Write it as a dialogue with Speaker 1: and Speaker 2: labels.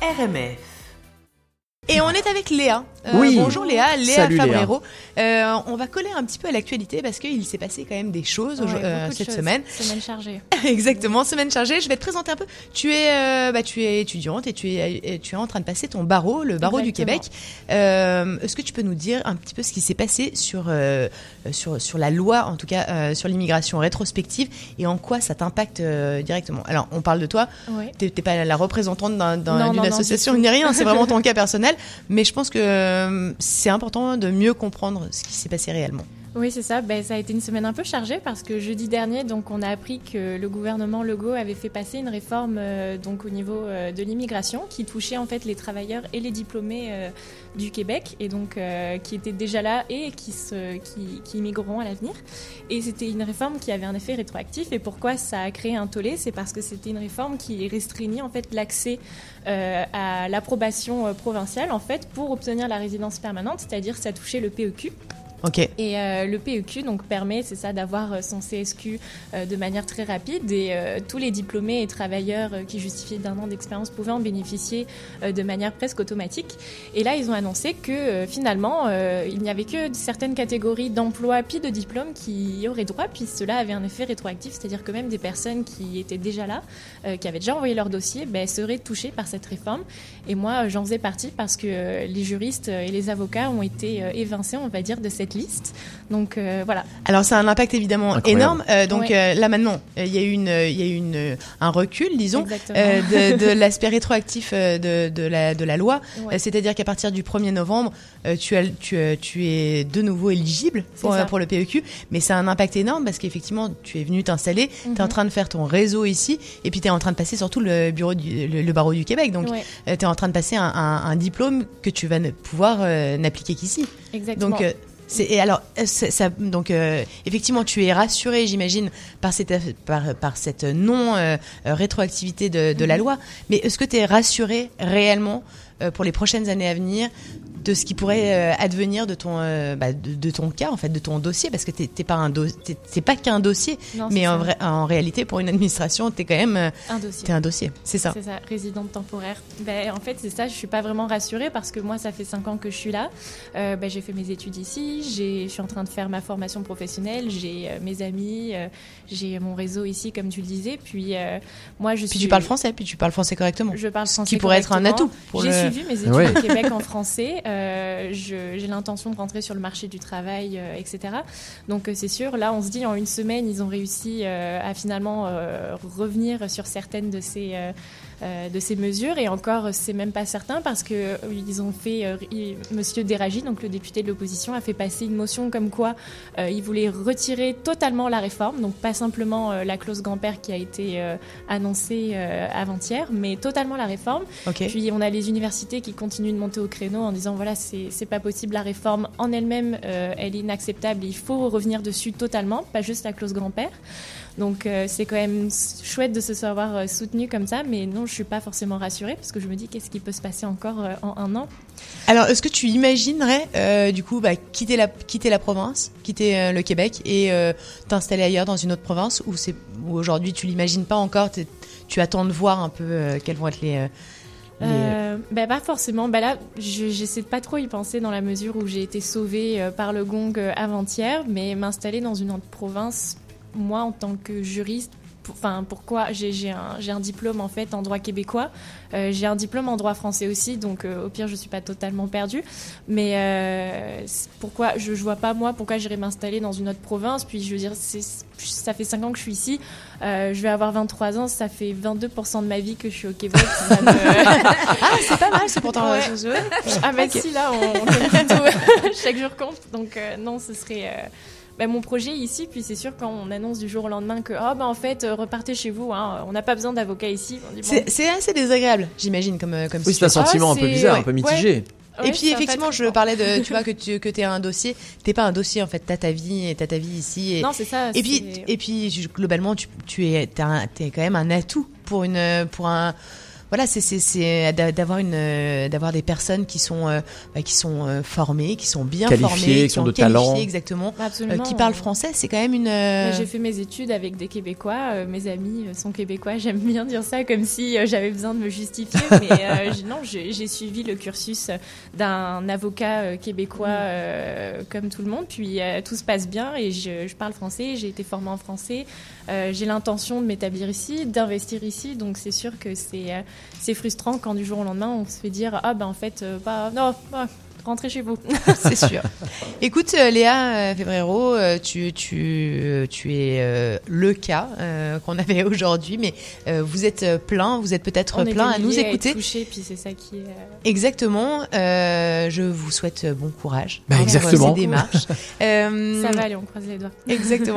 Speaker 1: RMF. Et on est avec Léa. Euh,
Speaker 2: Oui.
Speaker 1: Bonjour Léa, Léa
Speaker 2: Salut, Léa.
Speaker 1: Fabrero. Euh, on va coller un petit peu à l'actualité parce qu'il s'est passé quand même des choses
Speaker 3: Ouais,
Speaker 1: euh,
Speaker 3: de
Speaker 1: cette
Speaker 3: choses.
Speaker 1: semaine.
Speaker 3: Semaine chargée.
Speaker 1: Exactement, semaine chargée. Je vais te présenter un peu. Tu es, euh, bah, tu es étudiante et tu es, tu es en train de passer ton barreau, le barreau du. Québec. Euh, Est-ce que tu peux nous dire un petit peu ce qui s'est passé sur, euh, sur, sur la loi, en tout cas euh, sur l'immigration rétrospective et en quoi ça t'impacte euh, directement? Alors, on parle de toi.
Speaker 3: Ouais.
Speaker 1: T'es t'es pas la représentante d'une association ni rien, c'est vraiment ton cas personnel. Mais je pense que euh, c'est important de mieux comprendre ce qui s'est passé réellement.
Speaker 3: Oui, c'est ça. Ben, ça a été une semaine un peu chargée parce que jeudi dernier, donc, on a appris que le gouvernement Legault avait fait passer une réforme euh, donc, au niveau euh, de l'immigration qui touchait en fait les travailleurs et les diplômés euh, du Québec et donc qui étaient déjà là et qui, qui, qui immigreront à l'avenir. Et c'était une réforme qui avait un effet rétroactif. Et pourquoi ça a créé un tollé? C'est parce que c'était une réforme qui restreignait en fait l'accès à l'approbation provinciale en fait pour obtenir la résidence permanente, c'est-à-dire ça touchait le PEQ. Et euh, le PEQ donc permet, ça, d'avoir euh, son CSQ euh, de manière très rapide et tous les diplômés et travailleurs qui justifiaient d'un an d'expérience pouvaient en bénéficier de manière presque automatique. Et là, ils ont annoncé que finalement, il n'y avait que certaines catégories d'emplois puis de diplômes qui y auraient droit, puis cela avait un effet rétroactif, c'est-à-dire que même des personnes qui étaient déjà là, qui avaient déjà envoyé leur dossier, ben, seraient touchées par cette réforme. Et moi, j'en faisais partie parce que les juristes et les avocats ont été évincés, on va dire, de cette liste. Donc euh, voilà.
Speaker 1: Alors ça a un impact évidemment
Speaker 2: Incroyable.
Speaker 1: énorme. Euh, donc
Speaker 3: Ouais.
Speaker 1: euh, là maintenant, euh, il y a eu une, il y a une, euh, un recul, disons, euh, de, de l'aspect rétroactif euh, de, de la de la loi.
Speaker 3: Ouais.
Speaker 1: Euh, C'est-à-dire qu'à partir du 1er novembre, euh, tu as tu, euh, tu es de nouveau éligible pour, euh, le PEQ, mais ça a un impact énorme parce qu'effectivement, tu es venu t'installer, tu es en
Speaker 3: Mhm.
Speaker 1: train de faire ton réseau ici, et puis tu es en train de passer surtout le bureau du, le, le barreau du Québec. Donc
Speaker 3: Ouais,
Speaker 1: tu es en train de passer un, un, un diplôme que tu vas ne pouvoir euh, n'appliquer qu'ici.
Speaker 3: exactement.
Speaker 1: Donc, euh, et alors, euh, c'est- ça, donc, euh, effectivement, tu es rassuré, j'imagine, par cette, par, par cette non euh, rétroactivité de, de la
Speaker 3: Mhm.
Speaker 1: loi. Mais est-ce que tu es rassuré réellement pour les prochaines années à venir de ce qui pourrait euh, advenir de ton, euh, bah, de, de ton cas, en fait, de ton dossier, parce que t'es, t'es pas un do- pas qu'un dossier,
Speaker 3: Non,
Speaker 1: mais en, vrai, en réalité, pour une administration, t'es quand même, euh,
Speaker 3: un dossier.
Speaker 1: t'es un dossier. C'est ça.
Speaker 3: C'est ça, résidente temporaire. Ben, en fait, c'est ça, je suis pas vraiment rassurée parce que moi, ça fait cinq ans que je suis là. Euh, ben, j'ai fait mes études ici, j'ai- je suis en train de faire ma formation professionnelle, j'ai euh, mes amis, euh, j'ai mon réseau ici, comme tu le disais. Puis euh, moi, je
Speaker 1: Puis
Speaker 3: suis.
Speaker 1: tu parles français, puis tu parles français correctement.
Speaker 3: Je parle français.
Speaker 1: qui pourrait être un atout pour le-
Speaker 3: suivi mes études
Speaker 2: Ouais.
Speaker 3: au Québec en français. Euh, J'ai l'intention de rentrer sur le marché du travail, euh, etc. Donc euh, c'est sûr, là on se dit en une semaine, ils ont réussi euh, à finalement revenir sur certaines de ces, euh, de ces mesures. Et encore, c'est même pas certain parce que euh, ils ont fait, euh, il- Monsieur Déragi, donc le député de l'opposition, a fait passer une motion comme quoi euh, il voulait retirer totalement la réforme, donc pas simplement euh, la clause grand-père qui a été euh, annoncée euh, avant-hier, mais totalement la réforme.
Speaker 1: Ok.
Speaker 3: Puis on a les universités qui continuent de monter au créneau en disant voilà c'est c'est pas possible la réforme en elle-même euh, elle est inacceptable il faut revenir dessus totalement pas juste la clause grand-père donc euh, c'est quand même chouette de se savoir euh, soutenu comme ça mais non je suis pas forcément rassurée parce que je me dis qu'est-ce qui peut se passer encore euh, en un an?
Speaker 1: Alors, est-ce que tu imaginerais, euh, du coup, bah, quitter la quitter la province, quitter le Québec et t'installer ailleurs dans une autre province, ou c'est aujourd'hui tu l'imagines pas encore, tu attends de voir un peu quels vont être les. euh,
Speaker 3: bah, pas forcément. Bah là, je- j'essaie de pas trop y penser dans la mesure où j'ai été sauvée par le gong avant-hier, mais m'installer dans une autre province, moi en tant que juriste, enfin pourquoi j'ai un, un diplôme en fait en droit québécois, euh, j'ai un diplôme en droit français aussi, donc euh, au pire je suis pas totalement perdue. Mais euh, pourquoi je, je vois pas moi pourquoi j'irais m'installer dans une autre province. Puis je veux dire, ça fait 5 ans que je suis ici. Je vais avoir 23 ans, ça fait 22% de ma vie que je suis au Québec. Me-
Speaker 1: Ah, c'est pas mal, c'est pourtant.
Speaker 3: Ouais. ah
Speaker 1: Ok.
Speaker 3: si là, on, on chaque jour compte. Donc non, ce serait bah, mon projet ici. Puis c'est sûr quand on annonce du jour au lendemain que oh bah en fait euh, repartez chez vous, hein, on n'a pas besoin d'avocat ici. Bon,
Speaker 1: C'est assez désagréable, j'imagine, comme euh, comme
Speaker 2: Oui, c'est un sentiment un peu bizarre, un peu mitigé.
Speaker 3: ouais,
Speaker 1: et puis effectivement, je parlais de, tu vois, que tu que t'es un dossier. T'es pas un dossier en fait. T'as ta vie et t'as ta vie ici. Et,
Speaker 3: Non, c'est ça.
Speaker 1: et puis et puis globalement, tu, tu es un- quand même un atout pour une pour un voilà, c'est d'avoir une d'avoir des personnes qui sont bah, qui sont formées, qui sont bien formées,
Speaker 2: qui, ont de talent,
Speaker 1: exactement, qui parlent français. C'est quand même une.
Speaker 3: J'ai fait mes études avec des Québécois. mes amis sont québécois. J'aime bien dire ça comme si j'avais besoin de me justifier, mais non, j'ai suivi le cursus d'un avocat québécois mm. comme tout le monde. Puis tout se passe bien et je, je parle français. J'ai été formée en français. j'ai l'intention de m'établir ici, d'investir ici. Donc c'est sûr que c'est euh, c'est frustrant quand du jour au lendemain on se fait dire ah ben en fait euh, bah non rentrez chez vous.
Speaker 1: c'est sûr. Écoute, euh, Léa Febrero, tu, tu, tu es le cas qu'on avait aujourd'hui, mais vous êtes plein, vous êtes peut-être plein à nous écouter.
Speaker 3: Touché, puis c'est ça qui est...
Speaker 1: Exactement. je vous souhaite bon courage
Speaker 2: bah, exactement.
Speaker 1: ces démarches.
Speaker 3: ça va aller, on croise les doigts.
Speaker 1: Exactement.